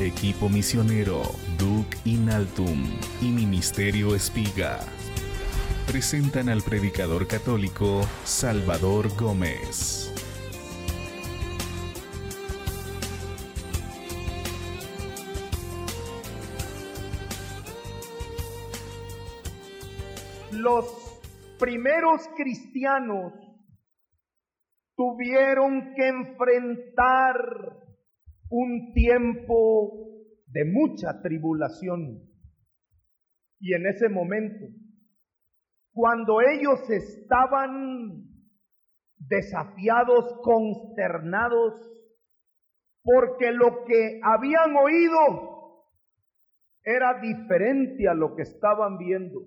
Equipo Misionero Duc Inaltum y Ministerio Espiga presentan al predicador católico Salvador Gómez. Los primeros cristianos tuvieron que enfrentar un tiempo de mucha tribulación. Y en ese momento, cuando ellos estaban desafiados, consternados, porque lo que habían oído era diferente a lo que estaban viendo.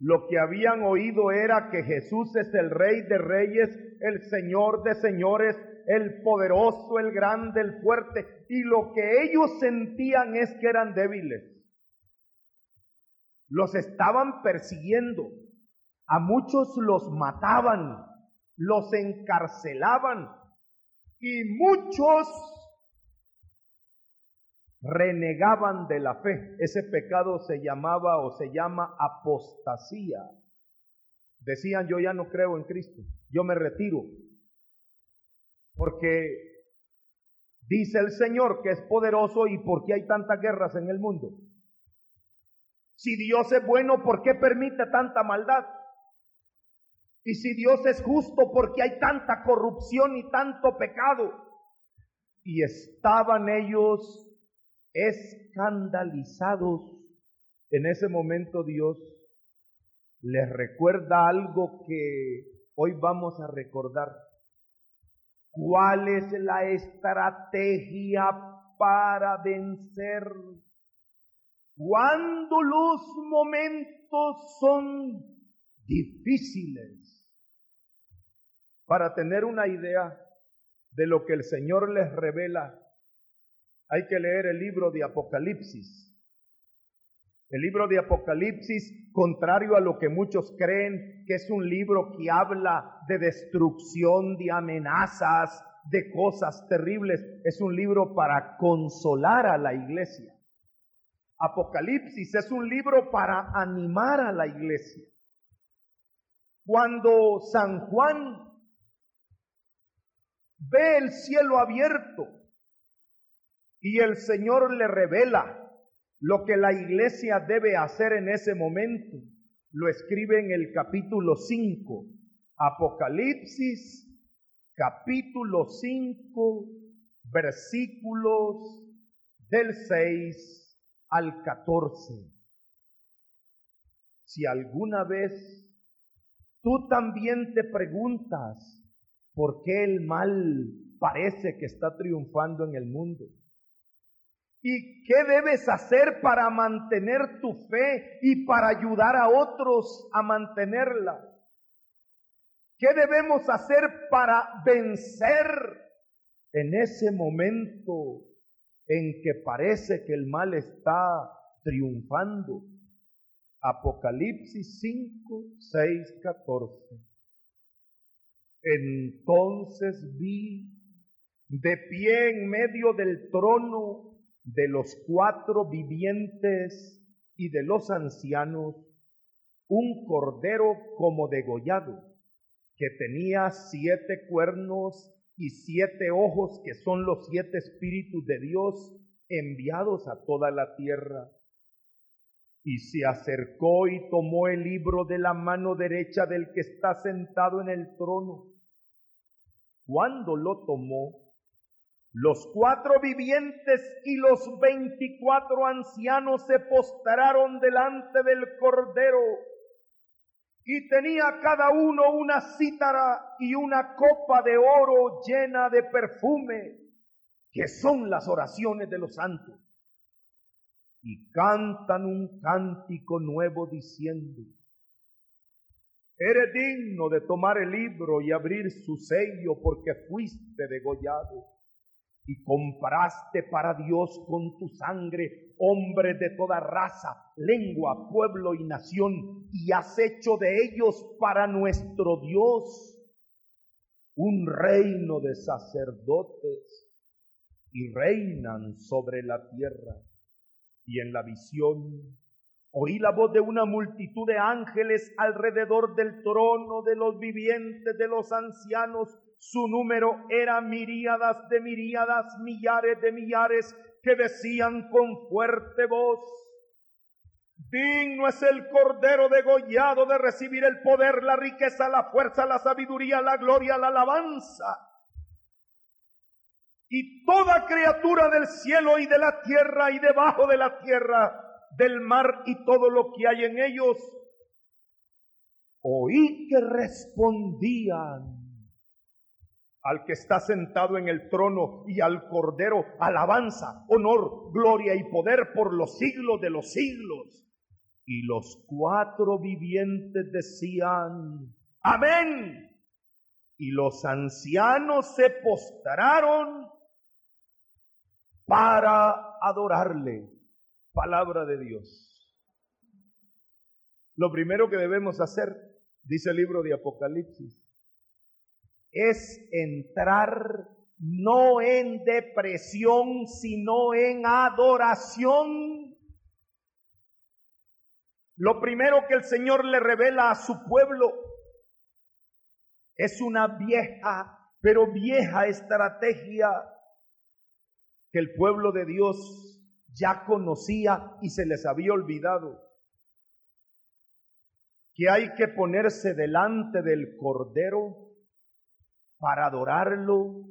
Lo que habían oído era que Jesús es el Rey de Reyes, el Señor de Señores, el poderoso, el grande, el fuerte. Y lo que ellos sentían es que eran débiles. Los estaban persiguiendo. A muchos los mataban, los encarcelaban. Y muchos renegaban de la fe. Ese pecado se llamaba o se llama apostasía. Decían, yo ya no creo en Cristo, yo me retiro. Porque dice el Señor que es poderoso y por qué hay tantas guerras en el mundo. Si Dios es bueno, ¿por qué permite tanta maldad? Y si Dios es justo, ¿por qué hay tanta corrupción y tanto pecado? Y estaban ellos escandalizados. En ese momento Dios les recuerda algo que hoy vamos a recordar. ¿Cuál es la estrategia para vencer? Cuando los momentos son difíciles. Para tener una idea de lo que el Señor les revela hay que leer el libro de Apocalipsis. El libro de Apocalipsis, contrario a lo que muchos creen, que es un libro que habla de destrucción, de amenazas, de cosas terribles, es un libro para consolar a la iglesia. Apocalipsis es un libro para animar a la iglesia. Cuando San Juan ve el cielo abierto y el Señor le revela lo que la iglesia debe hacer en ese momento. Lo escribe en el capítulo 5, Apocalipsis, capítulo 5, versículos del 6 al 14. Si alguna vez tú también te preguntas por qué el mal parece que está triunfando en el mundo, ¿Y qué debes hacer para mantener tu fe y para ayudar a otros a mantenerla? ¿Qué debemos hacer para vencer en ese momento en que parece que el mal está triunfando? Apocalipsis 5, 6, 14. Entonces vi de pie en medio del trono de los cuatro vivientes y de los ancianos un cordero como degollado, que tenía siete cuernos y siete ojos, que son los siete espíritus de Dios enviados a toda la tierra. Y se acercó y tomó el libro de la mano derecha del que está sentado en el trono. Cuando lo tomó, los cuatro vivientes y los veinticuatro ancianos se postraron delante del Cordero y tenía cada uno una cítara y una copa de oro llena de perfume, que son las oraciones de los santos. Y cantan un cántico nuevo diciendo, Eres digno de tomar el libro y abrir su sello porque fuiste degollado y compraste para Dios con tu sangre hombres de toda raza, lengua, pueblo y nación, y has hecho de ellos para nuestro Dios un reino de sacerdotes y reinan sobre la tierra. Y en la visión oí la voz de una multitud de ángeles alrededor del trono de los vivientes, de los ancianos. Su número era miríadas de miríadas, millares de millares, que decían con fuerte voz, Digno es el Cordero degollado de recibir el poder, la riqueza, la fuerza, la sabiduría, la gloria, la alabanza. Y toda criatura del cielo y de la tierra y debajo de la tierra, del mar y todo lo que hay en ellos, oí que respondían al que está sentado en el trono y al Cordero, alabanza, honor, gloria y poder por los siglos de los siglos. Y los cuatro vivientes decían, amén. Y los ancianos se postraron para adorarle. Palabra de Dios. Lo primero que debemos hacer, dice el libro de Apocalipsis, es entrar no en depresión, sino en adoración lo primero que el Señor le revela a su pueblo es una vieja, pero vieja estrategia que el pueblo de Dios ya conocía y se les había olvidado. Que hay que ponerse delante del Cordero para adorarlo,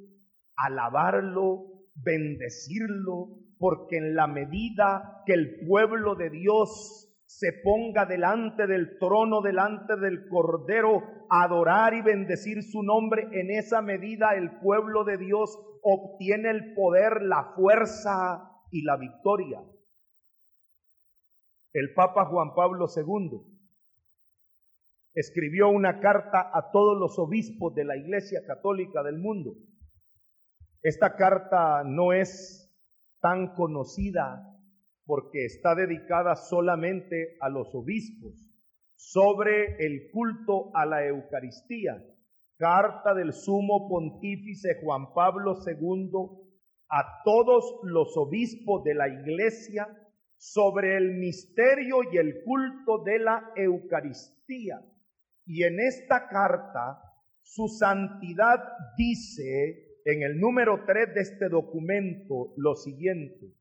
alabarlo, bendecirlo, porque en la medida que el pueblo de Dios se ponga delante del trono, delante del Cordero, adorar y bendecir su nombre, en esa medida el pueblo de Dios obtiene el poder, la fuerza y la victoria. El Papa Juan Pablo II escribió una carta a todos los obispos de la Iglesia Católica del mundo. Esta carta no es tan conocida porque está dedicada solamente a los obispos, sobre el culto a la Eucaristía. Carta del sumo pontífice Juan Pablo II a todos los obispos de la iglesia sobre el misterio y el culto de la Eucaristía. Y en esta carta, su santidad dice en el número 3 de este documento lo siguiente.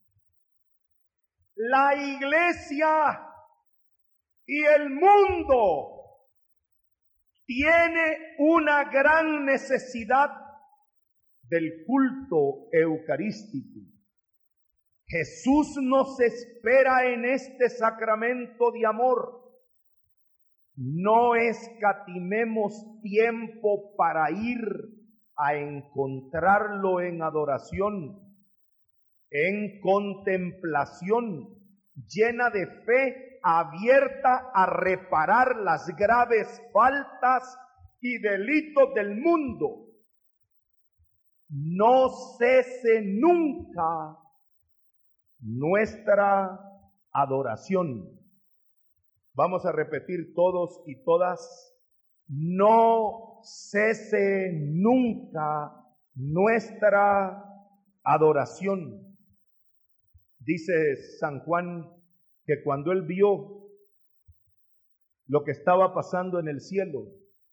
La iglesia y el mundo tiene una gran necesidad del culto eucarístico. Jesús nos espera en este sacramento de amor. No escatimemos tiempo para ir a encontrarlo en adoración en contemplación, llena de fe, abierta a reparar las graves faltas y delitos del mundo. No cese nunca nuestra adoración. Vamos a repetir todos y todas, no cese nunca nuestra adoración. Dice San Juan que cuando él vio lo que estaba pasando en el cielo,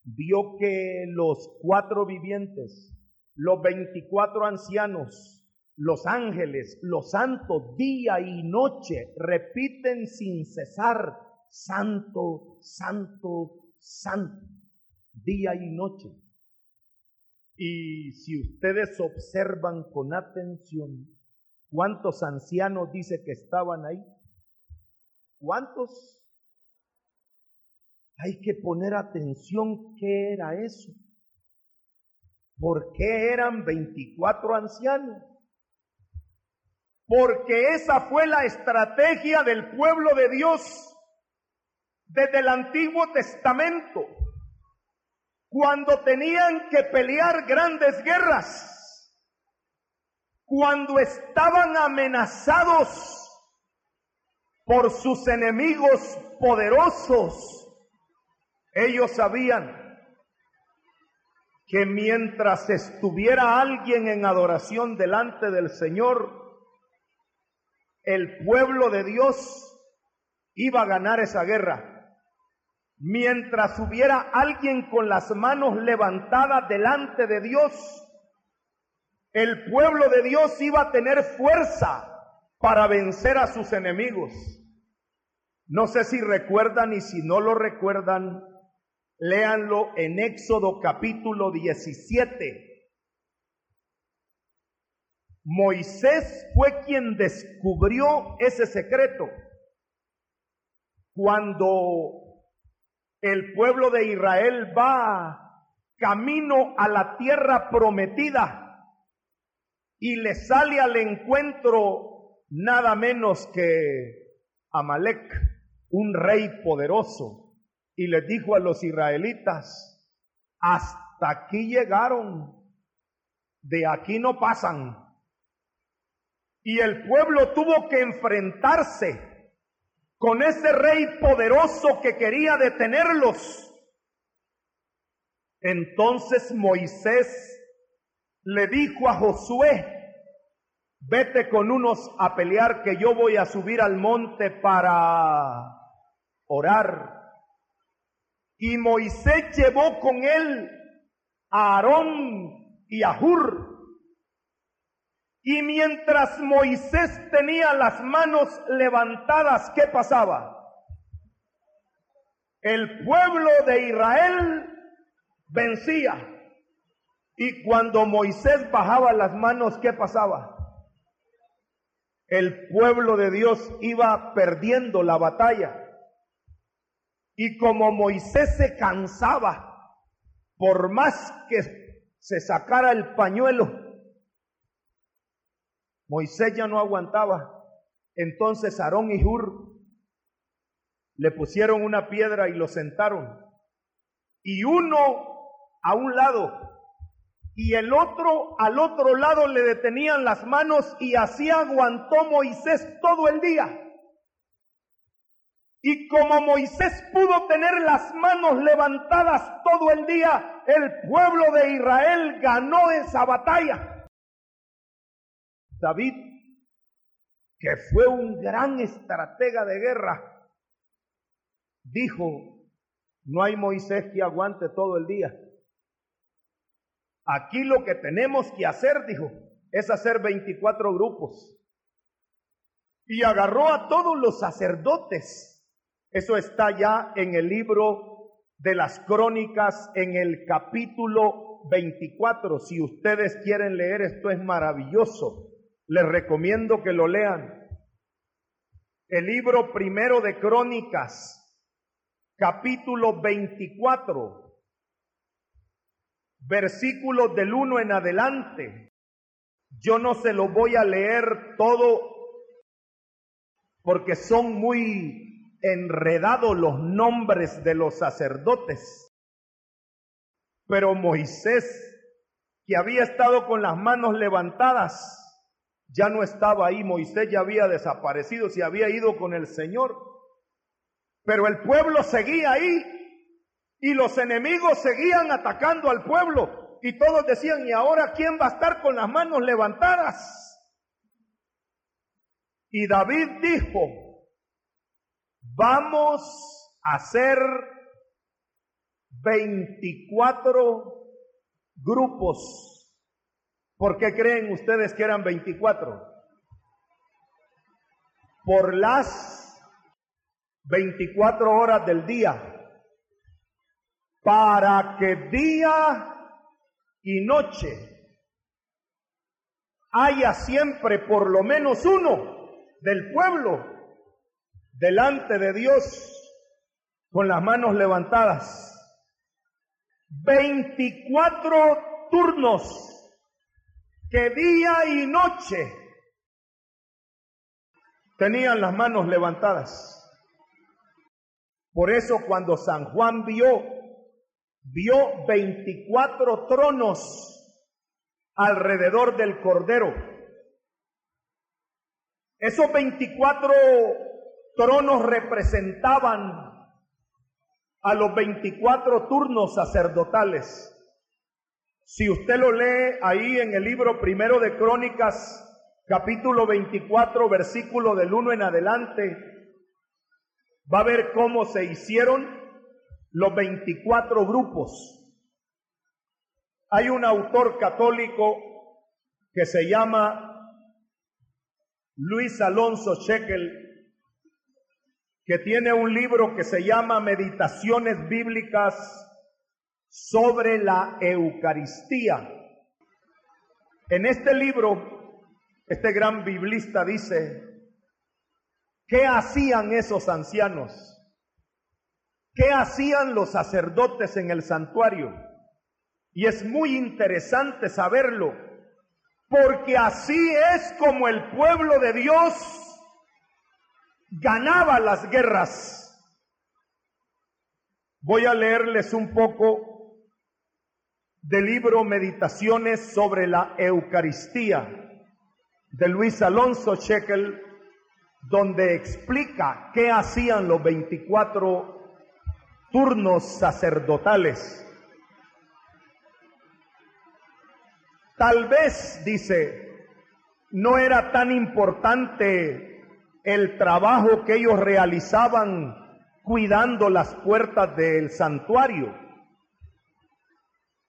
vio que los cuatro vivientes, los veinticuatro ancianos, los ángeles, los santos, día y noche, repiten sin cesar, santo, santo, santo, día y noche. Y si ustedes observan con atención, ¿Cuántos ancianos dice que estaban ahí? ¿Cuántos? Hay que poner atención qué era eso. ¿Por qué eran 24 ancianos? Porque esa fue la estrategia del pueblo de Dios desde el Antiguo Testamento, cuando tenían que pelear grandes guerras cuando estaban amenazados por sus enemigos poderosos, ellos sabían que mientras estuviera alguien en adoración delante del Señor, el pueblo de Dios iba a ganar esa guerra. Mientras hubiera alguien con las manos levantadas delante de Dios, el pueblo de Dios iba a tener fuerza para vencer a sus enemigos. No sé si recuerdan y si no lo recuerdan, léanlo en Éxodo capítulo 17. Moisés fue quien descubrió ese secreto. Cuando el pueblo de Israel va camino a la tierra prometida y le sale al encuentro nada menos que Amalek, un rey poderoso, y les dijo a los israelitas, hasta aquí llegaron, de aquí no pasan. Y el pueblo tuvo que enfrentarse con ese rey poderoso que quería detenerlos. Entonces Moisés le dijo a Josué, vete con unos a pelear que yo voy a subir al monte para orar. Y Moisés llevó con él a Aarón y a Hur, y mientras Moisés tenía las manos levantadas, ¿qué pasaba? El pueblo de Israel vencía. Y cuando Moisés bajaba las manos, ¿qué pasaba? El pueblo de Dios iba perdiendo la batalla. Y como Moisés se cansaba, por más que se sacara el pañuelo, Moisés ya no aguantaba. Entonces Aarón y Hur le pusieron una piedra y lo sentaron. Y uno a un lado y el otro al otro lado le detenían las manos y así aguantó Moisés todo el día. Y como Moisés pudo tener las manos levantadas todo el día, el pueblo de Israel ganó esa batalla. David, que fue un gran estratega de guerra, dijo, no hay Moisés que aguante todo el día. Aquí lo que tenemos que hacer, dijo, es hacer 24 grupos. Y agarró a todos los sacerdotes. Eso está ya en el libro de las crónicas, en el capítulo 24. Si ustedes quieren leer, esto es maravilloso. Les recomiendo que lo lean. El libro primero de Crónicas, capítulo 24, versículos del 1 en adelante. Yo no se lo voy a leer todo porque son muy enredados los nombres de los sacerdotes. Pero Moisés, que había estado con las manos levantadas, ya no estaba ahí, Moisés ya había desaparecido, se había ido con el Señor. Pero el pueblo seguía ahí y los enemigos seguían atacando al pueblo y todos decían, ¿y ahora quién va a estar con las manos levantadas? Y David dijo, vamos a hacer 24 grupos ¿Por qué creen ustedes que eran 24? Por las 24 horas del día, para que día y noche haya siempre por lo menos uno del pueblo delante de Dios con las manos levantadas. 24 turnos que día y noche tenían las manos levantadas. Por eso cuando San Juan vio, vio 24 tronos alrededor del Cordero. Esos 24 tronos representaban a los 24 turnos sacerdotales. Si usted lo lee ahí en el libro primero de Crónicas, capítulo 24, versículo del 1 en adelante, va a ver cómo se hicieron los 24 grupos. Hay un autor católico que se llama Luis Alonso Shekel, que tiene un libro que se llama Meditaciones Bíblicas sobre la Eucaristía. En este libro, este gran biblista dice, ¿qué hacían esos ancianos? ¿Qué hacían los sacerdotes en el santuario? Y es muy interesante saberlo, porque así es como el pueblo de Dios ganaba las guerras. Voy a leerles un poco del libro Meditaciones sobre la Eucaristía de Luis Alonso Shekel, donde explica qué hacían los 24 turnos sacerdotales. Tal vez, dice, no era tan importante el trabajo que ellos realizaban cuidando las puertas del santuario.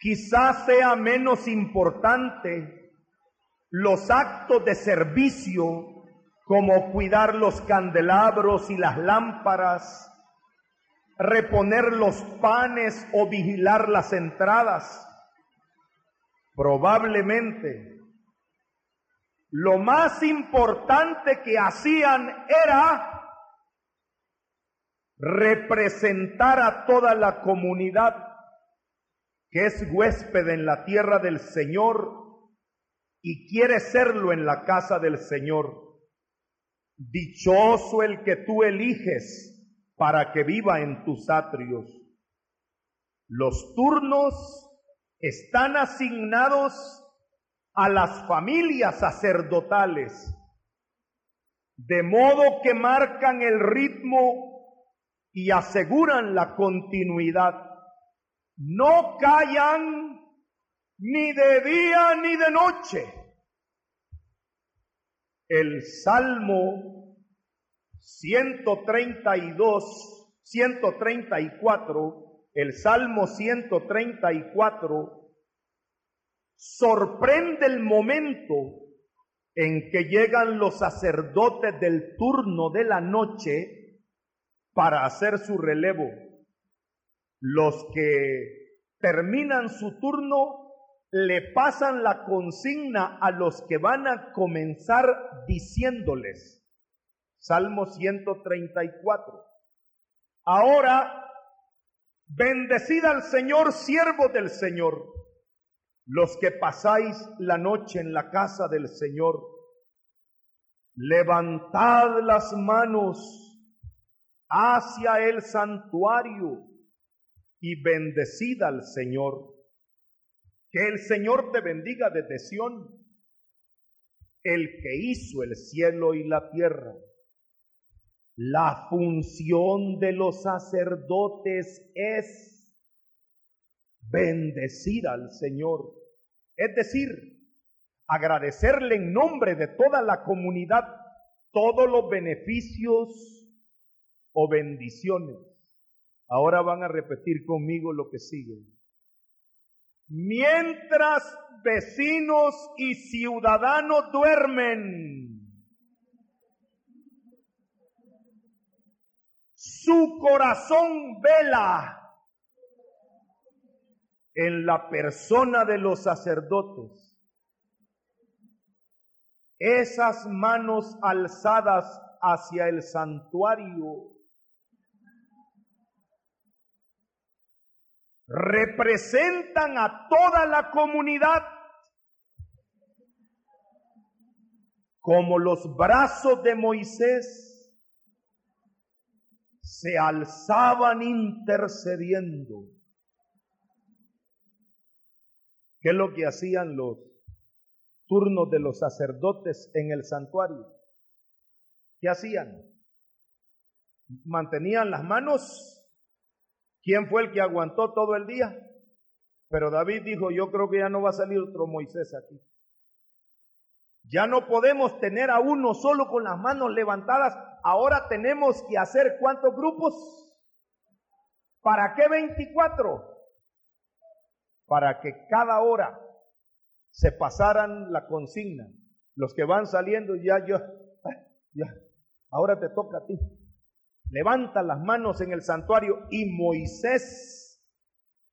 Quizás sea menos importante los actos de servicio como cuidar los candelabros y las lámparas, reponer los panes o vigilar las entradas. Probablemente lo más importante que hacían era representar a toda la comunidad que es huésped en la tierra del Señor y quiere serlo en la casa del Señor. Dichoso el que tú eliges para que viva en tus atrios. Los turnos están asignados a las familias sacerdotales, de modo que marcan el ritmo y aseguran la continuidad. No callan ni de día ni de noche. El Salmo 132, 134 el Salmo 134 sorprende el momento en que llegan los sacerdotes del turno de la noche para hacer su relevo. Los que terminan su turno le pasan la consigna a los que van a comenzar diciéndoles, Salmo 134, ahora Bendecid al Señor, siervo del Señor, los que pasáis la noche en la casa del Señor. Levantad las manos hacia el santuario y bendecid al Señor. Que el Señor te bendiga desde Sión, el que hizo el cielo y la tierra. La función de los sacerdotes es bendecir al Señor, es decir, agradecerle en nombre de toda la comunidad todos los beneficios o bendiciones. Ahora van a repetir conmigo lo que sigue. Mientras vecinos y ciudadanos duermen, su corazón vela en la persona de los sacerdotes. Esas manos alzadas hacia el santuario representan a toda la comunidad como los brazos de Moisés se alzaban intercediendo. ¿Qué es lo que hacían los turnos de los sacerdotes en el santuario? ¿Qué hacían? Mantenían las manos. ¿Quién fue el que aguantó todo el día? Pero David dijo, yo creo que ya no va a salir otro Moisés aquí. Ya no podemos tener a uno solo con las manos levantadas. Ahora tenemos que hacer cuántos grupos. ¿Para qué 24? Para que cada hora se pasaran la consigna. Los que van saliendo ya, ya, ahora te toca a ti. Levanta las manos en el santuario y Moisés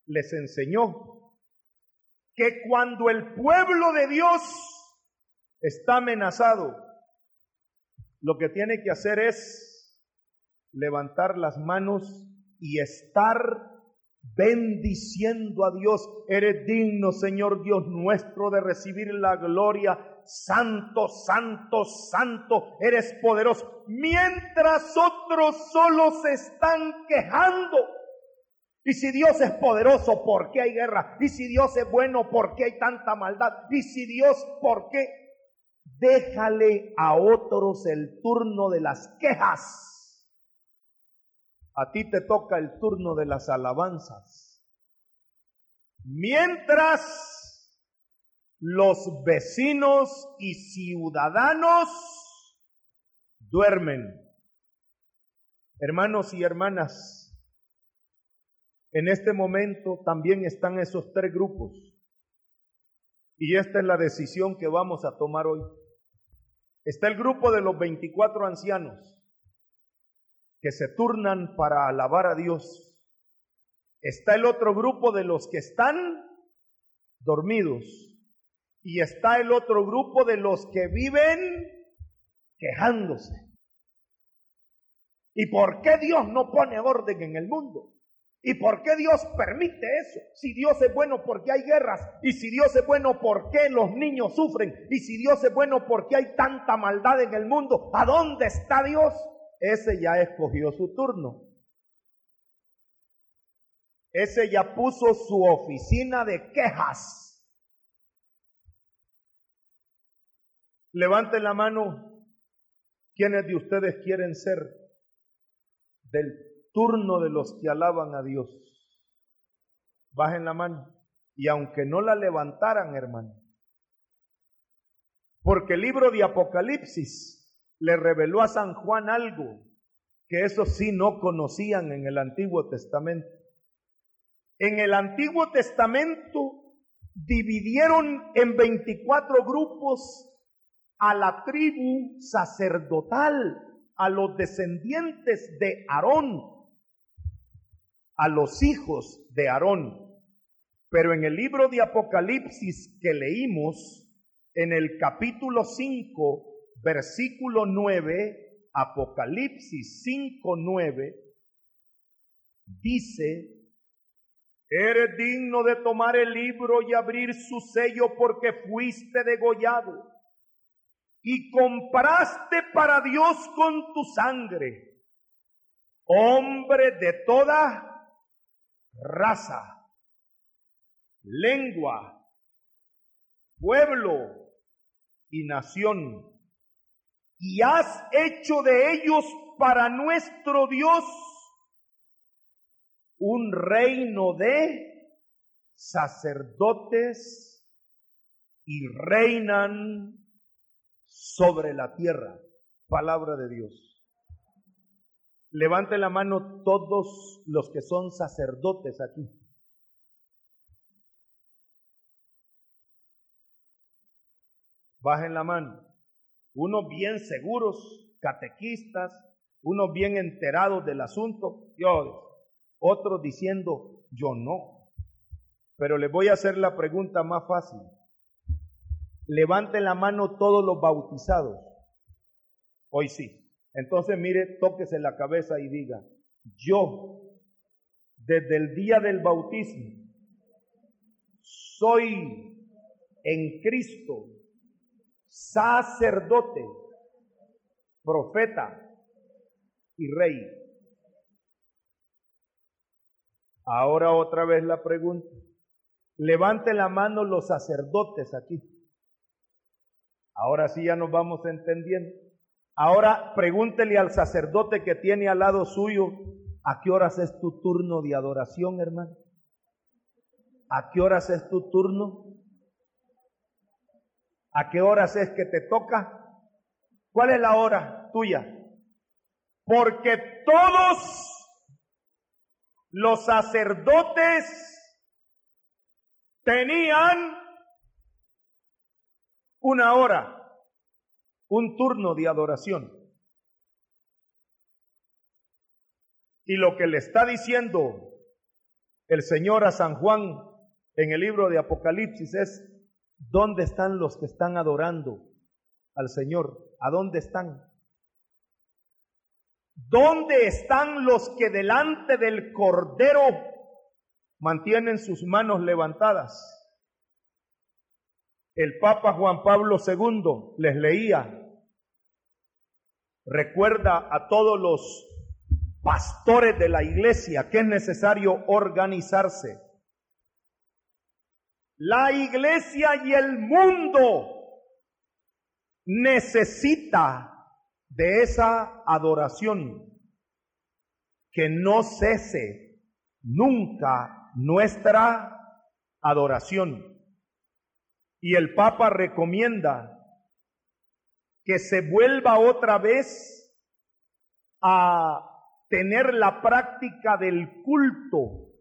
les enseñó que cuando el pueblo de Dios está amenazado, lo que tiene que hacer es levantar las manos y estar bendiciendo a Dios. Eres digno, Señor Dios nuestro, de recibir la gloria. Santo, santo, santo, eres poderoso. Mientras otros solo se están quejando. Y si Dios es poderoso, ¿por qué hay guerra? Y si Dios es bueno, ¿por qué hay tanta maldad? Y si Dios, ¿por qué? Déjale a otros el turno de las quejas a ti te toca el turno de las alabanzas. Mientras los vecinos y ciudadanos duermen. Hermanos y hermanas, en este momento también están esos tres grupos. Y esta es la decisión que vamos a tomar hoy. Está el grupo de los 24 ancianos que se turnan para alabar a Dios. Está el otro grupo de los que están dormidos. Y está el otro grupo de los que viven quejándose. ¿Y por qué Dios no pone orden en el mundo? ¿Y por qué Dios permite eso? Si Dios es bueno porque hay guerras. Y si Dios es bueno porque los niños sufren. Y si Dios es bueno porque hay tanta maldad en el mundo. ¿A dónde está Dios? ese ya escogió su turno. Ese ya puso su oficina de quejas. Levanten la mano quienes de ustedes quieren ser del turno de los que alaban a Dios. Bajen la mano. Y aunque no la levantaran, hermano, porque el libro de Apocalipsis le reveló a San Juan algo que eso sí no conocían en el Antiguo Testamento. En el Antiguo Testamento dividieron en 24 grupos a la tribu sacerdotal, a los descendientes de Aarón, a los hijos de Aarón. Pero en el libro de Apocalipsis que leímos, en el capítulo 5, versículo 9, Apocalipsis 5, 9, dice, Eres digno de tomar el libro y abrir su sello porque fuiste degollado y compraste para Dios con tu sangre, hombre de toda raza, lengua, pueblo y nación. Y has hecho de ellos para nuestro Dios un reino de sacerdotes y reinan sobre la tierra. Palabra de Dios. Levante la mano todos los que son sacerdotes aquí. Bajen la mano unos bien seguros, catequistas, unos bien enterados del asunto, yo, otros diciendo, yo no. Pero les voy a hacer la pregunta más fácil. Levanten la mano todos los bautizados. Hoy sí. Entonces mire, tóquese la cabeza y diga, yo, desde el día del bautismo, soy en Cristo sacerdote, profeta y rey. Ahora otra vez la pregunta. Levante la mano los sacerdotes aquí. Ahora sí ya nos vamos entendiendo. Ahora pregúntele al sacerdote que tiene al lado suyo, ¿a qué horas es tu turno de adoración, hermano? ¿A qué horas es tu turno? ¿A qué horas es que te toca? ¿Cuál es la hora tuya? Porque todos los sacerdotes tenían una hora, un turno de adoración. Y lo que le está diciendo el Señor a San Juan en el libro de Apocalipsis es, ¿dónde están los que están adorando al Señor? ¿A dónde están? ¿Dónde están los que delante del Cordero mantienen sus manos levantadas? El Papa Juan Pablo II les leía, recuerda a todos los pastores de la iglesia que es necesario organizarse. La iglesia y el mundo necesita de esa adoración que no cese nunca nuestra adoración. Y el Papa recomienda que se vuelva otra vez a tener la práctica del culto,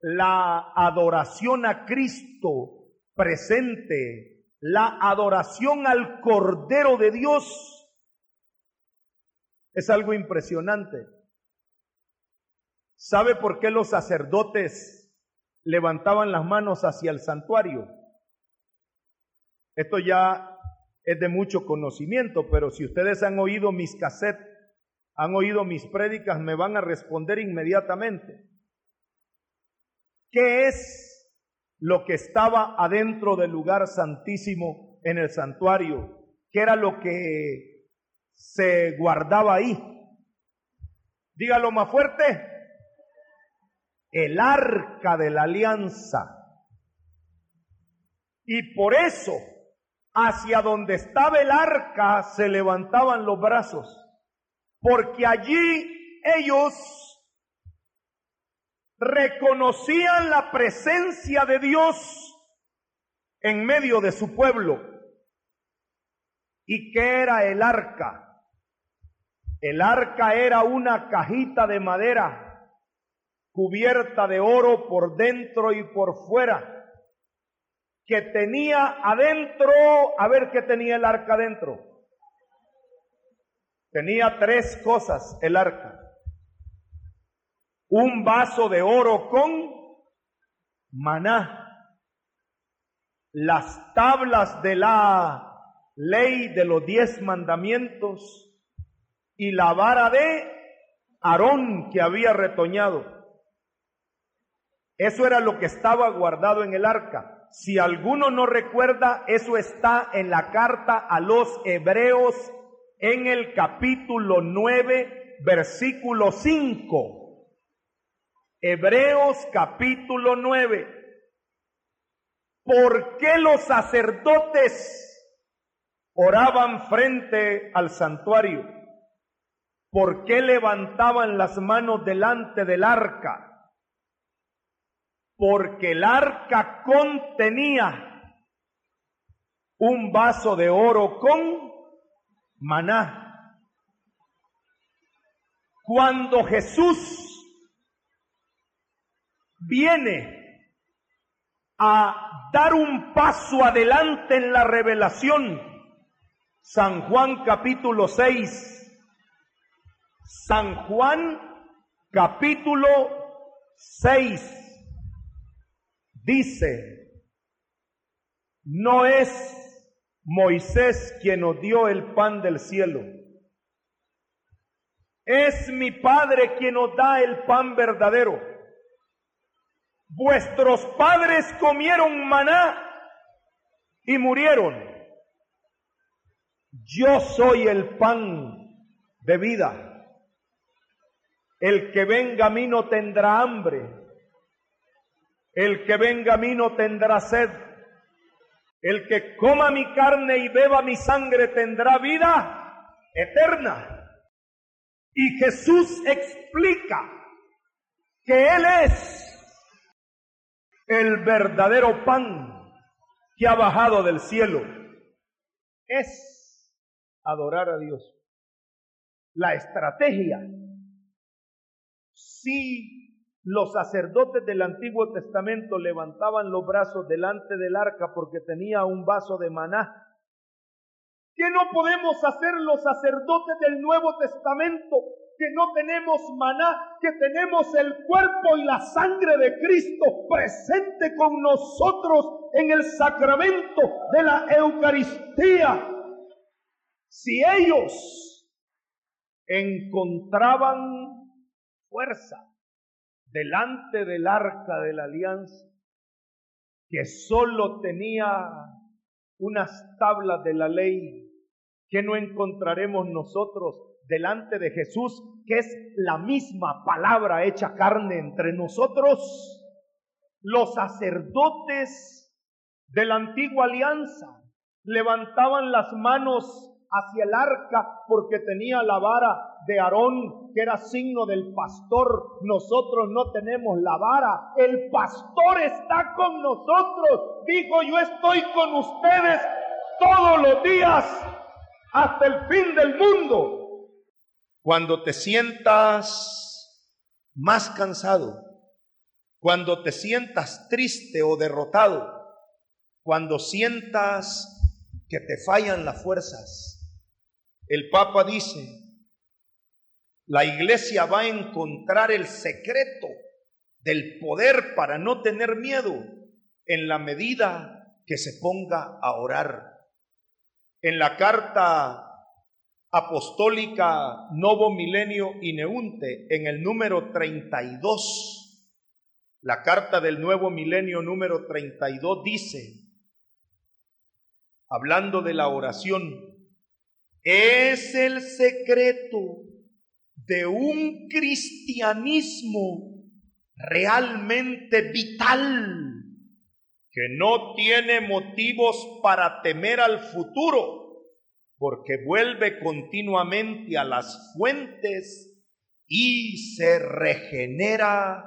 la adoración a Cristo presente, la adoración al Cordero de Dios, es algo impresionante. ¿Sabe por qué los sacerdotes levantaban las manos hacia el santuario? Esto ya es de mucho conocimiento, pero si ustedes han oído mis cassettes han oído mis prédicas, me van a responder inmediatamente. ¿Qué es lo que estaba adentro del lugar santísimo en el santuario? ¿Qué era lo que se guardaba ahí? Dígalo más fuerte. El arca de la alianza. Y por eso, hacia donde estaba el arca, se levantaban los brazos porque allí ellos reconocían la presencia de Dios en medio de su pueblo. ¿Y qué era el arca? El arca era una cajita de madera cubierta de oro por dentro y por fuera, que tenía adentro, a ver qué tenía el arca adentro Tenía tres cosas el arca. Un vaso de oro con maná. Las tablas de la ley de los diez mandamientos y la vara de Aarón que había retoñado. Eso era lo que estaba guardado en el arca. Si alguno no recuerda, eso está en la carta a los hebreos en el capítulo 9, versículo 5. Hebreos capítulo 9. ¿Por qué los sacerdotes oraban frente al santuario? ¿Por qué levantaban las manos delante del arca? Porque el arca contenía un vaso de oro con maná. Cuando Jesús viene a dar un paso adelante en la revelación, San Juan capítulo 6, San Juan capítulo 6 dice, no es Moisés quien nos dio el pan del cielo. Es mi Padre quien nos da el pan verdadero. Vuestros padres comieron maná y murieron. Yo soy el pan de vida. El que venga a mí no tendrá hambre. El que venga a mí no tendrá sed. El que coma mi carne y beba mi sangre tendrá vida eterna. Y Jesús explica que Él es el verdadero pan que ha bajado del cielo es adorar a Dios. La estrategia, si los sacerdotes del Antiguo Testamento levantaban los brazos delante del arca porque tenía un vaso de maná, ¿qué no podemos hacer los sacerdotes del Nuevo Testamento que no tenemos maná, que tenemos el cuerpo y la sangre de Cristo presente con nosotros en el sacramento de la Eucaristía. Si ellos encontraban fuerza delante del arca de la alianza, que solo tenía unas tablas de la ley, que no encontraremos nosotros delante de Jesús, que es la misma palabra hecha carne entre nosotros, los sacerdotes de la antigua alianza levantaban las manos hacia el arca porque tenía la vara de Aarón, que era signo del pastor. Nosotros no tenemos la vara. El pastor está con nosotros. Dijo, yo estoy con ustedes todos los días hasta el fin del mundo. Cuando te sientas más cansado, cuando te sientas triste o derrotado, cuando sientas que te fallan las fuerzas, el Papa dice, la iglesia va a encontrar el secreto del poder para no tener miedo en la medida que se ponga a orar. En la carta apostólica Novo Milenio Ineunte en el número 32. La carta del Nuevo Milenio número 32 dice, hablando de la oración, es el secreto de un cristianismo realmente vital, que no tiene motivos para temer al futuro porque vuelve continuamente a las fuentes y se regenera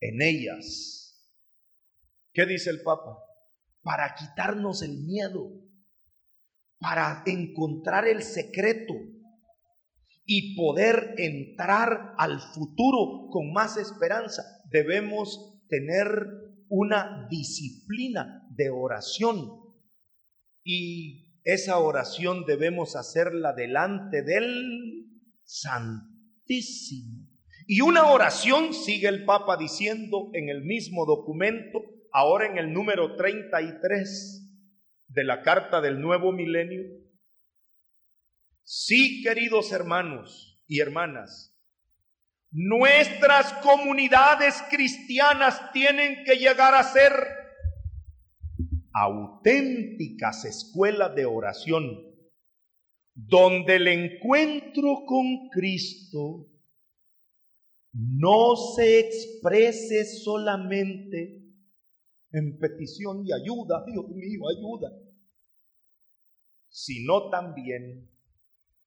en ellas. ¿Qué dice el Papa? Para quitarnos el miedo, para encontrar el secreto y poder entrar al futuro con más esperanza, debemos tener una disciplina de oración y esa oración debemos hacerla delante del Santísimo. Y una oración, sigue el Papa diciendo en el mismo documento, ahora en el número 33 de la Carta del Nuevo Milenio. Sí, queridos hermanos y hermanas, nuestras comunidades cristianas tienen que llegar a ser auténticas escuelas de oración, donde el encuentro con Cristo no se exprese solamente en petición y ayuda, Dios mío, ayuda, sino también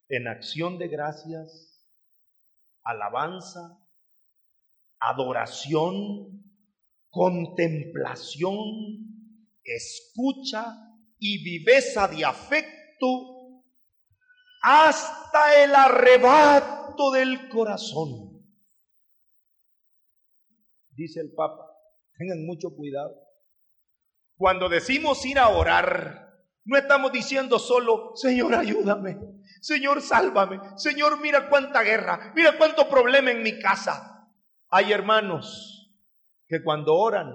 en acción de gracias, alabanza, adoración, contemplación, escucha y viveza de afecto hasta el arrebato del corazón. Dice el Papa, tengan mucho cuidado. Cuando decimos ir a orar, no estamos diciendo solo, Señor, ayúdame, Señor, sálvame, Señor, mira cuánta guerra, mira cuánto problema en mi casa. Hay hermanos que cuando oran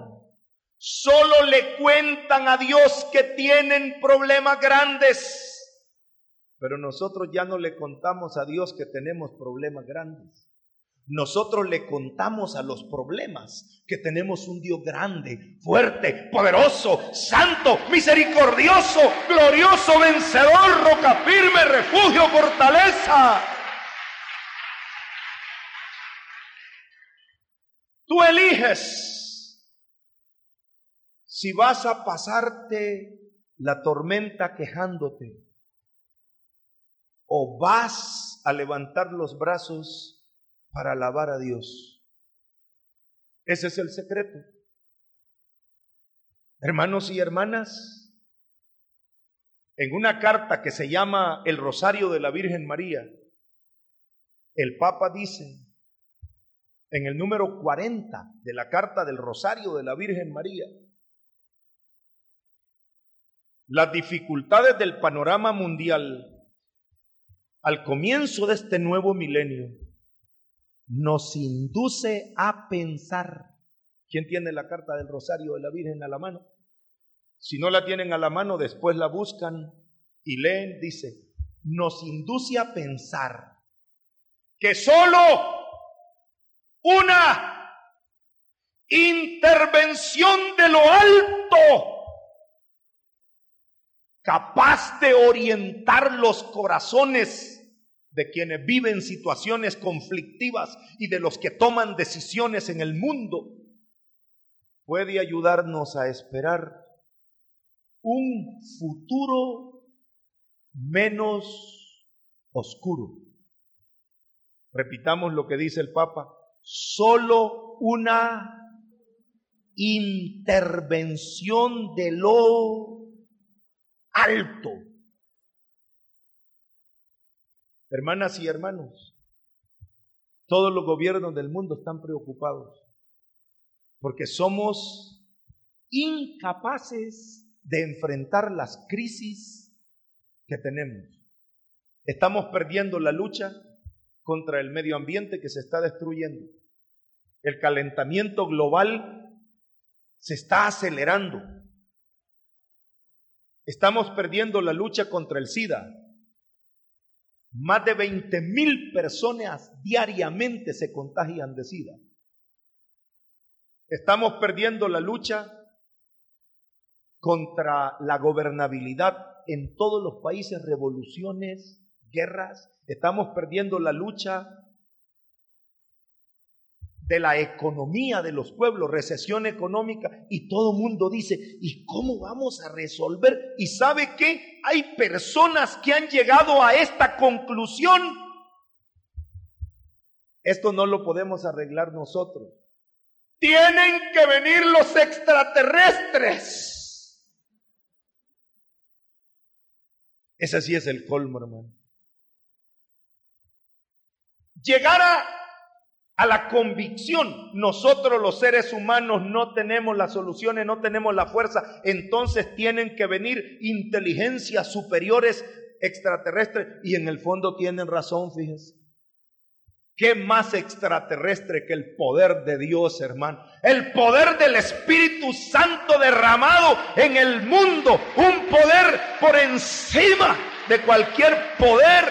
Solo le cuentan a Dios que tienen problemas grandes. Pero nosotros ya no le contamos a Dios que tenemos problemas grandes. Nosotros le contamos a los problemas que tenemos un Dios grande, fuerte, poderoso, santo, misericordioso, glorioso, vencedor, roca firme, refugio, fortaleza. Tú eliges si vas a pasarte la tormenta quejándote o vas a levantar los brazos para alabar a Dios. Ese es el secreto. Hermanos y hermanas, en una carta que se llama El Rosario de la Virgen María, el Papa dice, en el número 40 de la carta del Rosario de la Virgen María, las dificultades del panorama mundial al comienzo de este nuevo milenio nos induce a pensar. ¿Quién tiene la carta del Rosario de la Virgen a la mano? Si no la tienen a la mano, después la buscan y leen, dice, nos induce a pensar que solo una intervención de lo alto capaz de orientar los corazones de quienes viven situaciones conflictivas y de los que toman decisiones en el mundo, puede ayudarnos a esperar un futuro menos oscuro. Repitamos lo que dice el Papa, solo una intervención de lo alto Hermanas y hermanos, todos los gobiernos del mundo están preocupados porque somos incapaces de enfrentar las crisis que tenemos. Estamos perdiendo la lucha contra el medio ambiente que se está destruyendo. El calentamiento global se está acelerando. Estamos perdiendo la lucha contra el SIDA, más de 20 mil personas diariamente se contagian de SIDA. Estamos perdiendo la lucha contra la gobernabilidad en todos los países, revoluciones, guerras. Estamos perdiendo la lucha de la economía de los pueblos, recesión económica, y todo mundo dice, ¿y cómo vamos a resolver? Y sabe que hay personas que han llegado a esta conclusión. Esto no lo podemos arreglar nosotros. Tienen que venir los extraterrestres. Ese sí es el colmo, hermano. Llegar a a la convicción. Nosotros los seres humanos no tenemos las soluciones, no tenemos la fuerza. Entonces tienen que venir inteligencias superiores extraterrestres y en el fondo tienen razón, fíjense. ¿Qué más extraterrestre que el poder de Dios, hermano? El poder del Espíritu Santo derramado en el mundo. Un poder por encima de cualquier poder.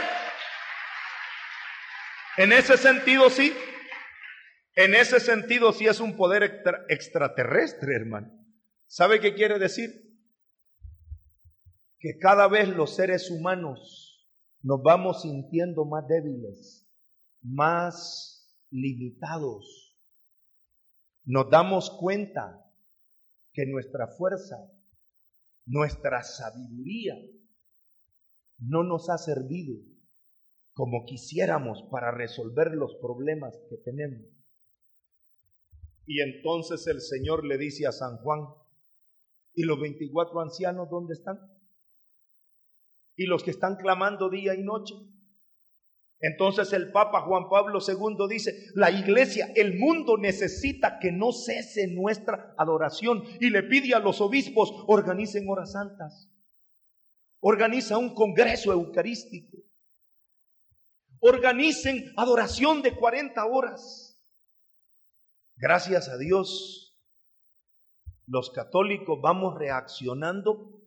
En ese sentido, sí, en ese sentido, sí es un poder extraterrestre, hermano. ¿Sabe qué quiere decir? Que cada vez los seres humanos nos vamos sintiendo más débiles, más limitados. Nos damos cuenta que nuestra fuerza, nuestra sabiduría, no nos ha servido como quisiéramos para resolver los problemas que tenemos. Y entonces el Señor le dice a San Juan, ¿y los 24 ancianos dónde están? ¿Y los que están clamando día y noche? Entonces el Papa Juan Pablo II dice, la iglesia, el mundo necesita que no cese nuestra adoración y le pide a los obispos, organicen horas santas, organiza un congreso eucarístico, organicen adoración de 40 horas. Gracias a Dios, los católicos vamos reaccionando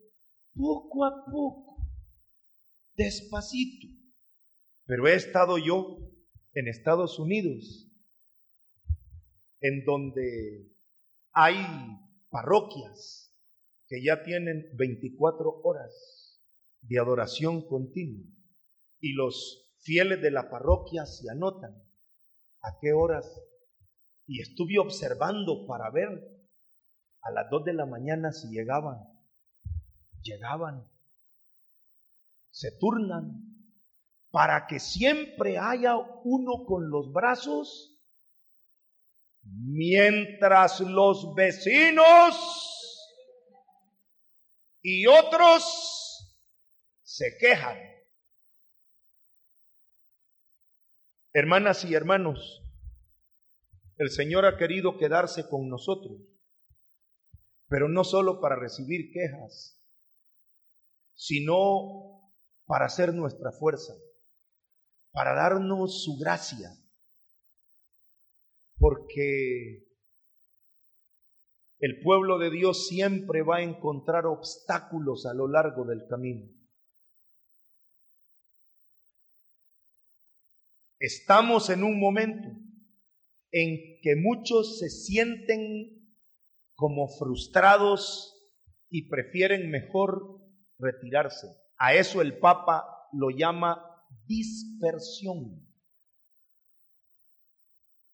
poco a poco, despacito. Pero he estado yo en Estados Unidos, en donde hay parroquias que ya tienen 24 horas de adoración continua y los fieles de la parroquia se anotan a qué horas y estuve observando para ver a las dos de la mañana si llegaban. Llegaban. Se turnan para que siempre haya uno con los brazos mientras los vecinos y otros se quejan. Hermanas y hermanos, el Señor ha querido quedarse con nosotros, pero no solo para recibir quejas, sino para ser nuestra fuerza, para darnos su gracia, porque el pueblo de Dios siempre va a encontrar obstáculos a lo largo del camino. Estamos en un momento en que muchos se sienten como frustrados y prefieren mejor retirarse. A eso el Papa lo llama dispersión.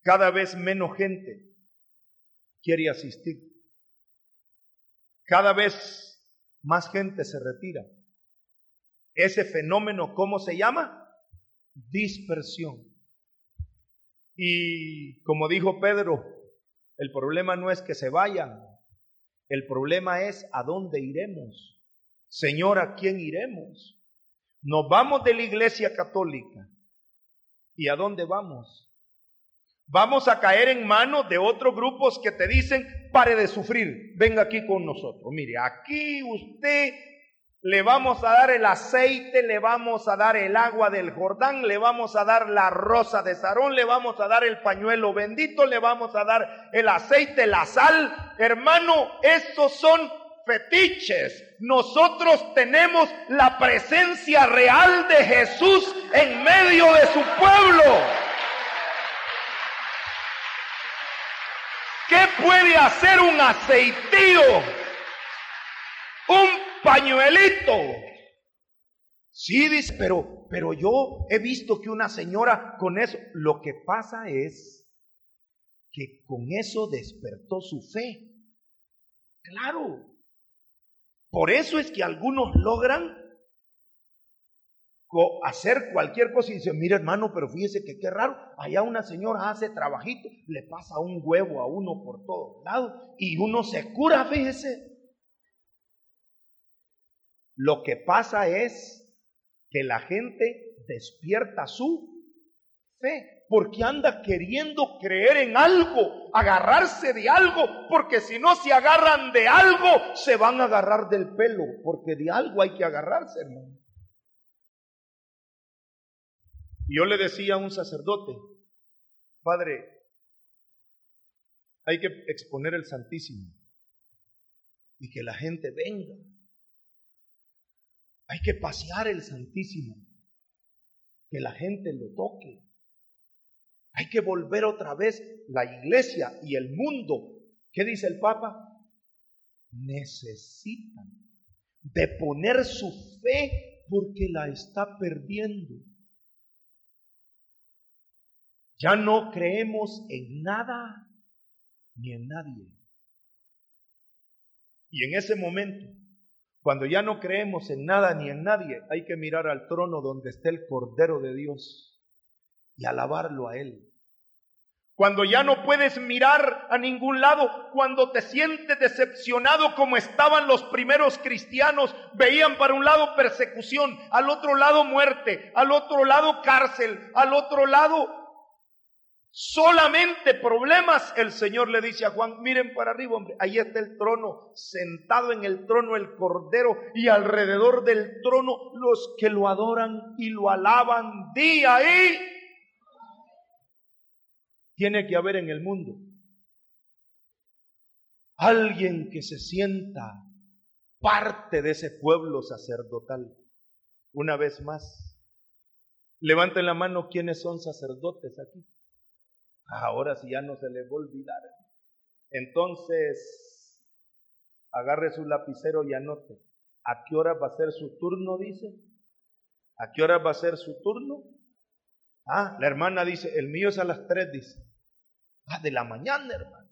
Cada vez menos gente quiere asistir. Cada vez más gente se retira. Ese fenómeno, ¿cómo se llama? Dispersión. Y como dijo Pedro, el problema no es que se vayan, el problema es a dónde iremos. Señor, ¿a quién iremos? Nos vamos de la iglesia católica. ¿Y a dónde vamos? Vamos a caer en manos de otros grupos que te dicen, pare de sufrir, venga aquí con nosotros. Mire, aquí usted le vamos a dar el aceite, le vamos a dar el agua del Jordán, le vamos a dar la rosa de Sarón, le vamos a dar el pañuelo bendito, le vamos a dar el aceite, la sal. Hermano, esos son fetiches. Nosotros tenemos la presencia real de Jesús en medio de su pueblo. ¿Qué puede hacer un aceitío? Un pañuelito. Sí, dice, pero, pero yo he visto que una señora con eso, lo que pasa es que con eso despertó su fe. Claro. Por eso es que algunos logran hacer cualquier cosa y dicen, mire hermano, pero fíjese que qué raro, allá una señora hace trabajito, le pasa un huevo a uno por todos lados y uno se cura, fíjese. Lo que pasa es que la gente despierta su fe porque anda queriendo creer en algo, agarrarse de algo, porque si no se agarran de algo, se van a agarrar del pelo, porque de algo hay que agarrarse, hermano. yo le decía a un sacerdote, Padre, hay que exponer el Santísimo y que la gente venga hay que pasear el Santísimo, que la gente lo toque. Hay que volver otra vez la iglesia y el mundo. ¿Qué dice el Papa? Necesitan de poner su fe porque la está perdiendo. Ya no creemos en nada ni en nadie. Y en ese momento cuando ya no creemos en nada ni en nadie, hay que mirar al trono donde está el Cordero de Dios y alabarlo a Él. Cuando ya no puedes mirar a ningún lado, cuando te sientes decepcionado como estaban los primeros cristianos, veían para un lado persecución, al otro lado muerte, al otro lado cárcel, al otro lado solamente problemas, el Señor le dice a Juan, miren para arriba, hombre, ahí está el trono, sentado en el trono el Cordero y alrededor del trono los que lo adoran y lo alaban día y tiene que haber en el mundo alguien que se sienta parte de ese pueblo sacerdotal. Una vez más, levanten la mano quienes son sacerdotes aquí. Ahora sí ya no se le va a olvidar. Entonces, agarre su lapicero y anote. ¿A qué hora va a ser su turno? Dice. ¿A qué hora va a ser su turno? Ah, la hermana dice, el mío es a las tres, dice. Ah, de la mañana, hermano.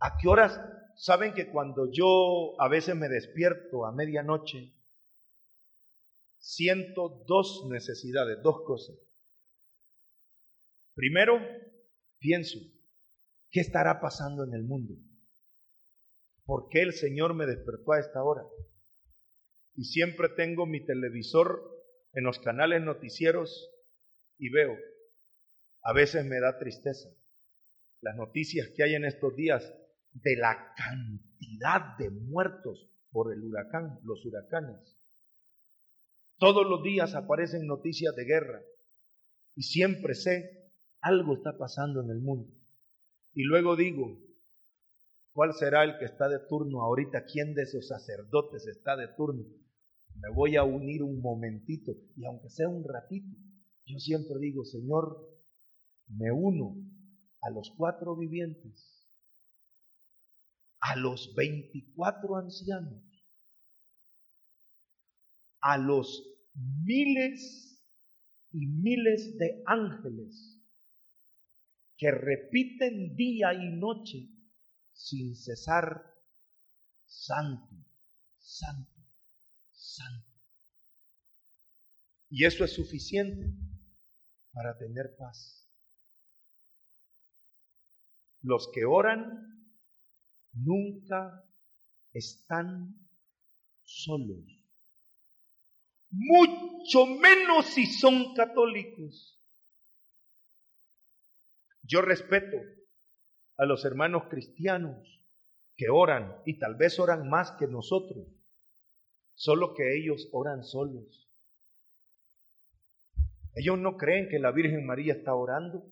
¿A qué horas? Saben que cuando yo a veces me despierto a medianoche, siento dos necesidades, dos cosas. Primero, pienso, ¿qué estará pasando en el mundo? ¿Por qué el Señor me despertó a esta hora? y siempre tengo mi televisor en los canales noticieros y veo, a veces me da tristeza las noticias que hay en estos días de la cantidad de muertos por el huracán, los huracanes. Todos los días aparecen noticias de guerra y siempre sé algo está pasando en el mundo. Y luego digo, ¿cuál será el que está de turno ahorita? ¿Quién de esos sacerdotes está de turno? Me voy a unir un momentito y aunque sea un ratito, yo siempre digo, Señor, me uno a los cuatro vivientes, a los veinticuatro ancianos, a los miles y miles de ángeles que repiten día y noche sin cesar, santo, santo, santo. Y eso es suficiente para tener paz. Los que oran nunca están solos. Mucho menos si son católicos. Yo respeto a los hermanos cristianos que oran y tal vez oran más que nosotros, solo que ellos oran solos. Ellos no creen que la Virgen María está orando.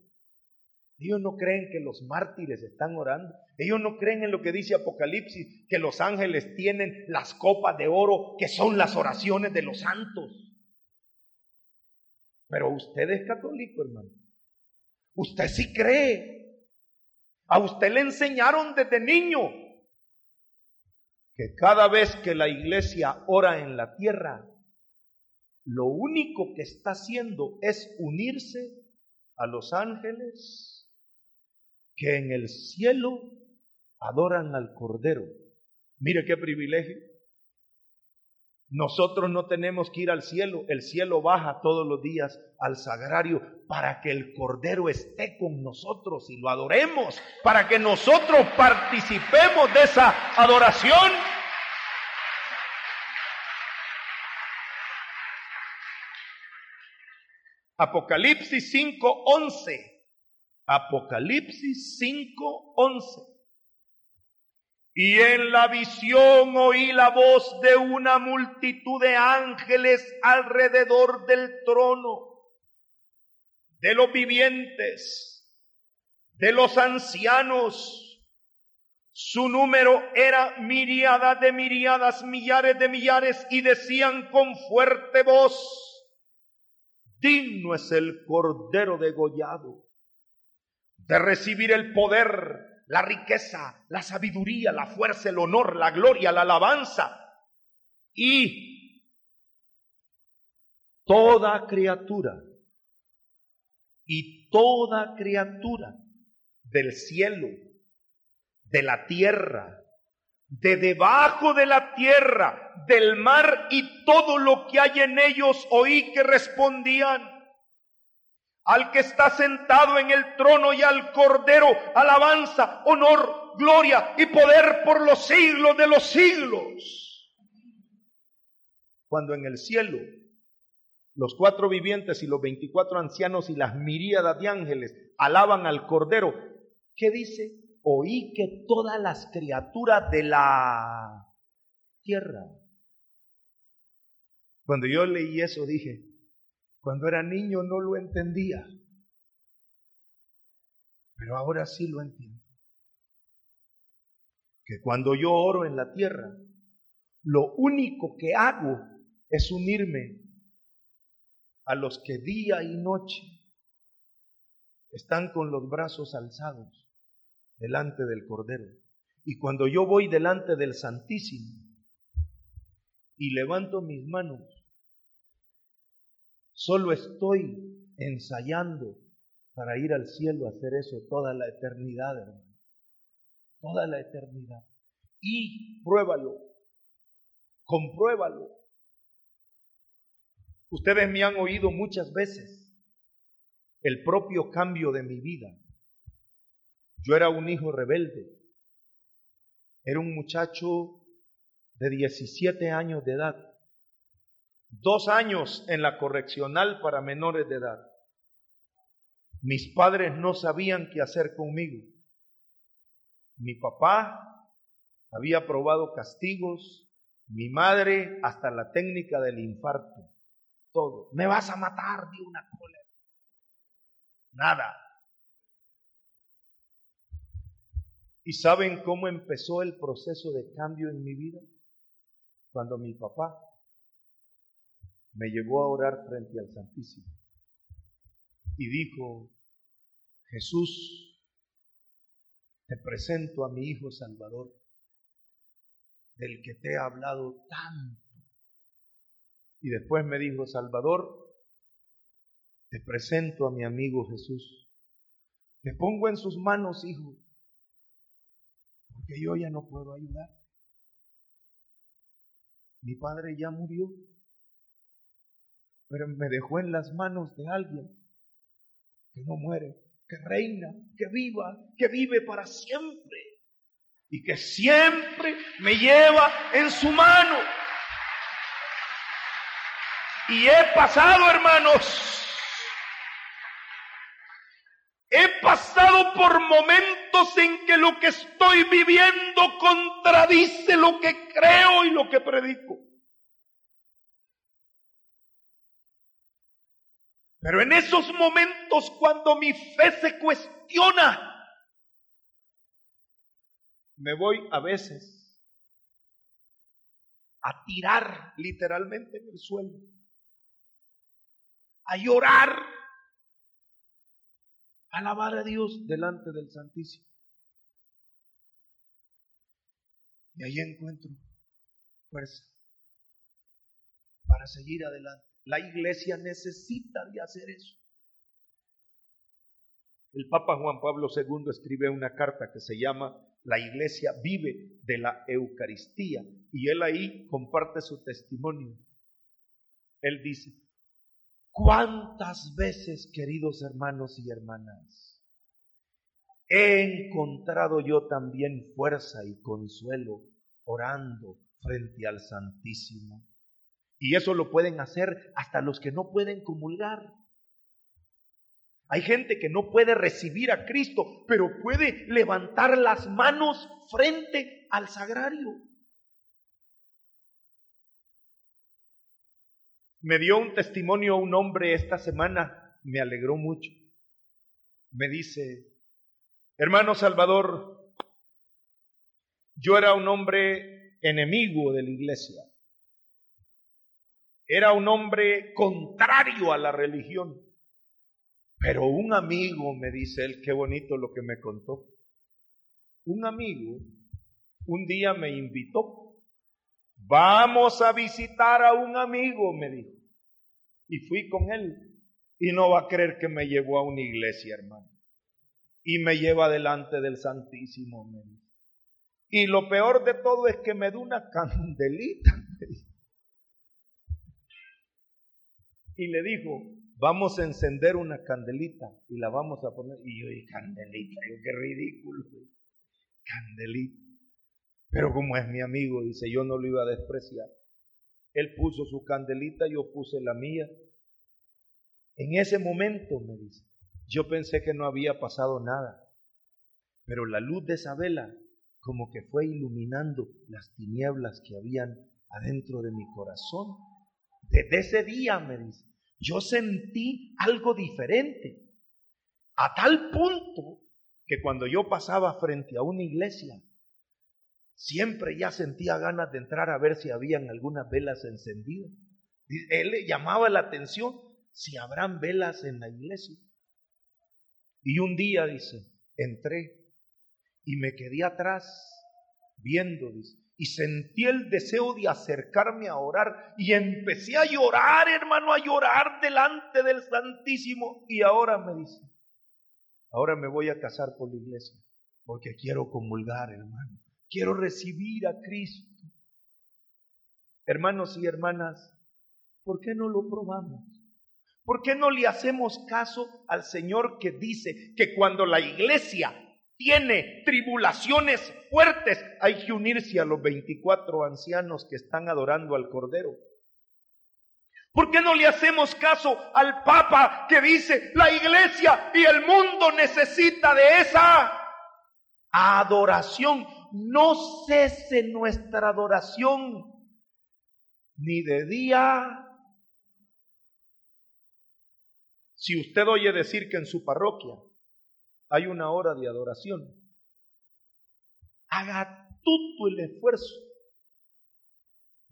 Ellos no creen que los mártires están orando. Ellos no creen en lo que dice Apocalipsis, que los ángeles tienen las copas de oro, que son las oraciones de los santos. Pero usted es católico, hermano. Usted sí cree. A usted le enseñaron desde niño que cada vez que la iglesia ora en la tierra, lo único que está haciendo es unirse a los ángeles que en el cielo adoran al Cordero. Mire qué privilegio. Nosotros no tenemos que ir al cielo, el cielo baja todos los días al sagrario para que el Cordero esté con nosotros y lo adoremos, para que nosotros participemos de esa adoración. Apocalipsis 5:11 Apocalipsis 5:11. Y en la visión oí la voz de una multitud de ángeles alrededor del trono, de los vivientes, de los ancianos. Su número era miriada de miriadas, millares de millares, y decían con fuerte voz, digno es el cordero degollado de recibir el poder, la riqueza, la sabiduría, la fuerza, el honor, la gloria, la alabanza. Y toda criatura, y toda criatura del cielo, de la tierra, de debajo de la tierra, del mar y todo lo que hay en ellos, oí que respondían, al que está sentado en el trono y al cordero, alabanza, honor, gloria y poder por los siglos de los siglos. Cuando en el cielo los cuatro vivientes y los veinticuatro ancianos y las miríadas de ángeles alaban al cordero, ¿qué dice? Oí que todas las criaturas de la tierra. Cuando yo leí eso dije, cuando era niño no lo entendía, pero ahora sí lo entiendo. Que cuando yo oro en la tierra, lo único que hago es unirme a los que día y noche están con los brazos alzados delante del Cordero. Y cuando yo voy delante del Santísimo y levanto mis manos Solo estoy ensayando para ir al cielo a hacer eso toda la eternidad, hermano. Toda la eternidad. Y pruébalo, compruébalo. Ustedes me han oído muchas veces el propio cambio de mi vida. Yo era un hijo rebelde. Era un muchacho de 17 años de edad dos años en la correccional para menores de edad. Mis padres no sabían qué hacer conmigo. Mi papá había probado castigos, mi madre hasta la técnica del infarto, todo. Me vas a matar de una cólera. Nada. ¿Y saben cómo empezó el proceso de cambio en mi vida? Cuando mi papá me llevó a orar frente al Santísimo y dijo, Jesús, te presento a mi Hijo Salvador, del que te he hablado tanto. Y después me dijo, Salvador, te presento a mi amigo Jesús. Te pongo en sus manos, hijo, porque yo ya no puedo ayudar. Mi padre ya murió, pero me dejó en las manos de alguien que no muere, que reina, que viva, que vive para siempre y que siempre me lleva en su mano. Y he pasado, hermanos, He pasado por momentos en que lo que estoy viviendo contradice lo que creo y lo que predico. Pero en esos momentos cuando mi fe se cuestiona, me voy a veces a tirar literalmente en el suelo, a llorar, a alabar a Dios delante del Santísimo. Y ahí encuentro fuerza para seguir adelante. La iglesia necesita de hacer eso. El Papa Juan Pablo II escribe una carta que se llama La iglesia vive de la Eucaristía y él ahí comparte su testimonio. Él dice, ¿cuántas veces, queridos hermanos y hermanas, he encontrado yo también fuerza y consuelo orando frente al Santísimo? Y eso lo pueden hacer hasta los que no pueden comulgar. Hay gente que no puede recibir a Cristo, pero puede levantar las manos frente al sagrario. Me dio un testimonio un hombre esta semana, me alegró mucho. Me dice, hermano Salvador, yo era un hombre enemigo de la iglesia. Era un hombre contrario a la religión. Pero un amigo, me dice él, qué bonito lo que me contó. Un amigo un día me invitó. Vamos a visitar a un amigo, me dijo. Y fui con él. Y no va a creer que me llevó a una iglesia, hermano. Y me lleva delante del Santísimo, me. Y lo peor de todo es que me da una candelita. Y le dijo, vamos a encender una candelita y la vamos a poner. Y yo dije, candelita, yo qué ridículo. Candelita. Pero como es mi amigo, dice, yo no lo iba a despreciar. Él puso su candelita, yo puse la mía. En ese momento, me dice, yo pensé que no había pasado nada. Pero la luz de esa vela como que fue iluminando las tinieblas que habían adentro de mi corazón. Desde ese día, me dice, yo sentí algo diferente. A tal punto que cuando yo pasaba frente a una iglesia, siempre ya sentía ganas de entrar a ver si habían algunas velas encendidas. Él le llamaba la atención si habrán velas en la iglesia. Y un día, dice, entré y me quedé atrás viendo, dice, y sentí el deseo de acercarme a orar y empecé a llorar, hermano, a llorar delante del Santísimo. Y ahora me dice, ahora me voy a casar por la iglesia porque quiero comulgar, hermano. Quiero recibir a Cristo. Hermanos y hermanas, ¿por qué no lo probamos? ¿Por qué no le hacemos caso al Señor que dice que cuando la iglesia tiene tribulaciones fuertes, hay que unirse a los 24 ancianos que están adorando al Cordero. ¿Por qué no le hacemos caso al Papa que dice la iglesia y el mundo necesita de esa adoración? No cese nuestra adoración ni de día. Si usted oye decir que en su parroquia hay una hora de adoración, haga todo el esfuerzo.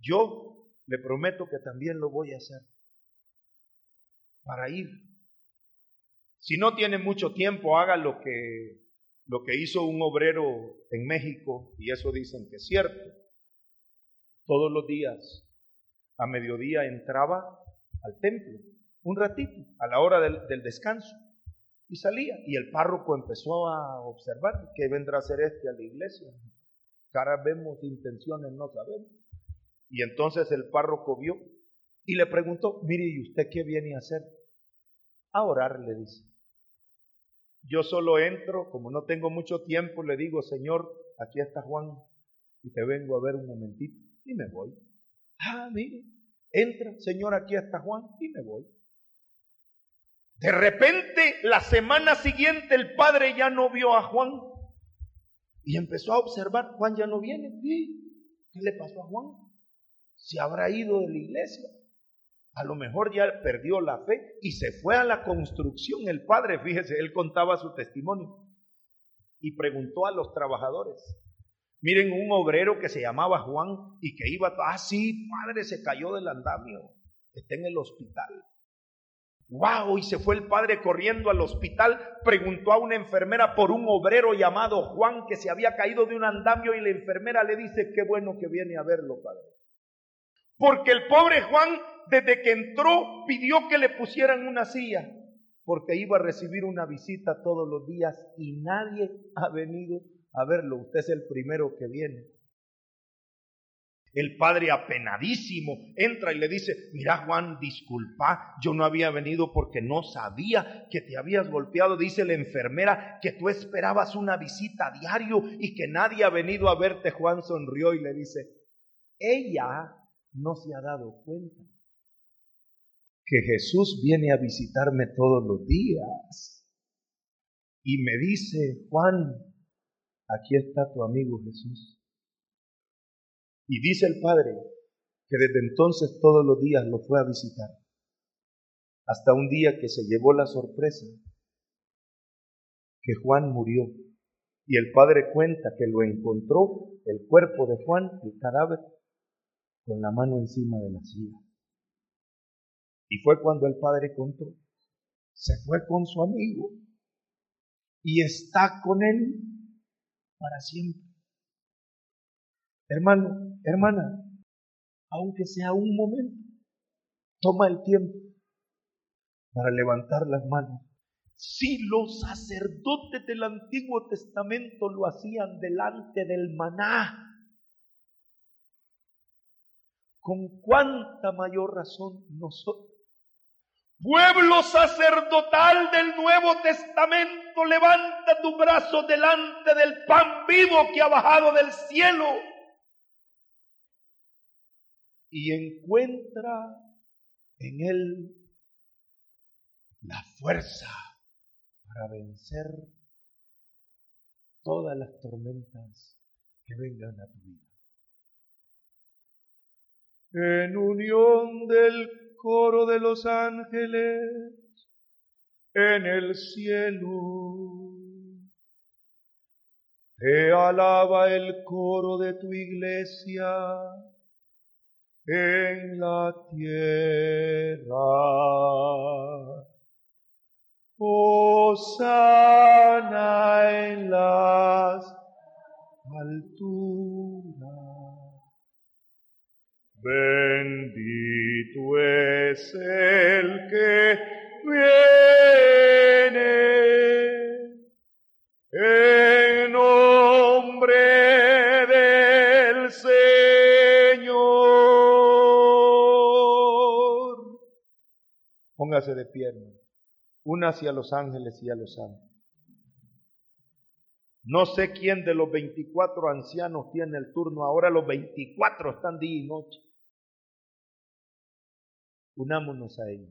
Yo le prometo que también lo voy a hacer para ir. Si no tiene mucho tiempo, haga lo que, lo que hizo un obrero en México, y eso dicen que es cierto. Todos los días, a mediodía, entraba al templo, un ratito, a la hora del, del descanso, y salía. Y el párroco empezó a observar que vendrá a hacer este a la iglesia. Cara vemos, intenciones no sabemos. Y entonces el párroco vio y le preguntó, mire, ¿y usted qué viene a hacer? A orar, le dice. Yo solo entro, como no tengo mucho tiempo, le digo, Señor, aquí está Juan, y te vengo a ver un momentito, y me voy. Ah, mire, entra, Señor, aquí está Juan, y me voy. De repente, la semana siguiente, el padre ya no vio a Juan, y empezó a observar, Juan ya no viene. ¿Qué le pasó a Juan? Se habrá ido de la iglesia. A lo mejor ya perdió la fe y se fue a la construcción. El padre, fíjese, él contaba su testimonio y preguntó a los trabajadores. Miren, un obrero que se llamaba Juan y que iba, ah, sí, padre, se cayó del andamio, está en el hospital. ¡Wow! Y se fue el padre corriendo al hospital, preguntó a una enfermera por un obrero llamado Juan que se había caído de un andamio y la enfermera le dice, qué bueno que viene a verlo, padre. Porque el pobre Juan, desde que entró, pidió que le pusieran una silla, porque iba a recibir una visita todos los días y nadie ha venido a verlo. Usted es el primero que viene. El padre apenadísimo entra y le dice, mira Juan, disculpa, yo no había venido porque no sabía que te habías golpeado. Dice la enfermera que tú esperabas una visita a diario y que nadie ha venido a verte. Juan sonrió y le dice, ella no se ha dado cuenta que Jesús viene a visitarme todos los días. Y me dice, Juan, aquí está tu amigo Jesús. Y dice el Padre que desde entonces todos los días lo fue a visitar, hasta un día que se llevó la sorpresa que Juan murió. Y el Padre cuenta que lo encontró, el cuerpo de Juan, el cadáver, con la mano encima de la silla. Y fue cuando el Padre contó, se fue con su amigo y está con él para siempre. Hermano, hermana, aunque sea un momento, toma el tiempo para levantar las manos. Si los sacerdotes del Antiguo Testamento lo hacían delante del maná, con cuánta mayor razón nosotros. Pueblo sacerdotal del Nuevo Testamento, levanta tu brazo delante del pan vivo que ha bajado del cielo y encuentra en él la fuerza para vencer todas las tormentas que vengan a tu vida. En unión del coro de los ángeles en el cielo, te alaba el coro de tu iglesia en la tierra. sana en las alturas. Bendito es el que viene en Póngase de pierna. Una hacia los ángeles y a los santos. No sé quién de los 24 ancianos tiene el turno ahora. Los 24 están día y noche. Unámonos a ellos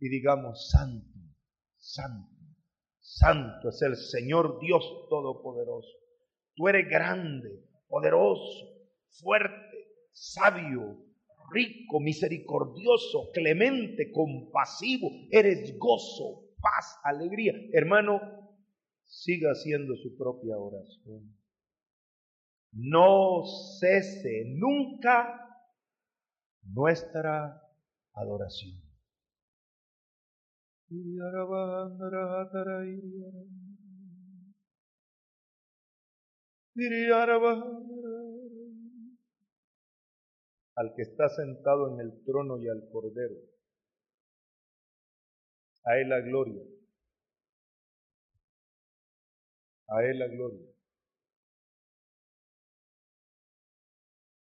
y digamos, Santo, Santo, Santo es el Señor Dios Todopoderoso. Tú eres grande, poderoso, fuerte, sabio, rico, misericordioso, clemente, compasivo. Eres gozo, paz, alegría. Hermano, siga haciendo su propia oración. No cese nunca nuestra adoración. Al que está sentado en el trono y al cordero. A él la gloria. A él la gloria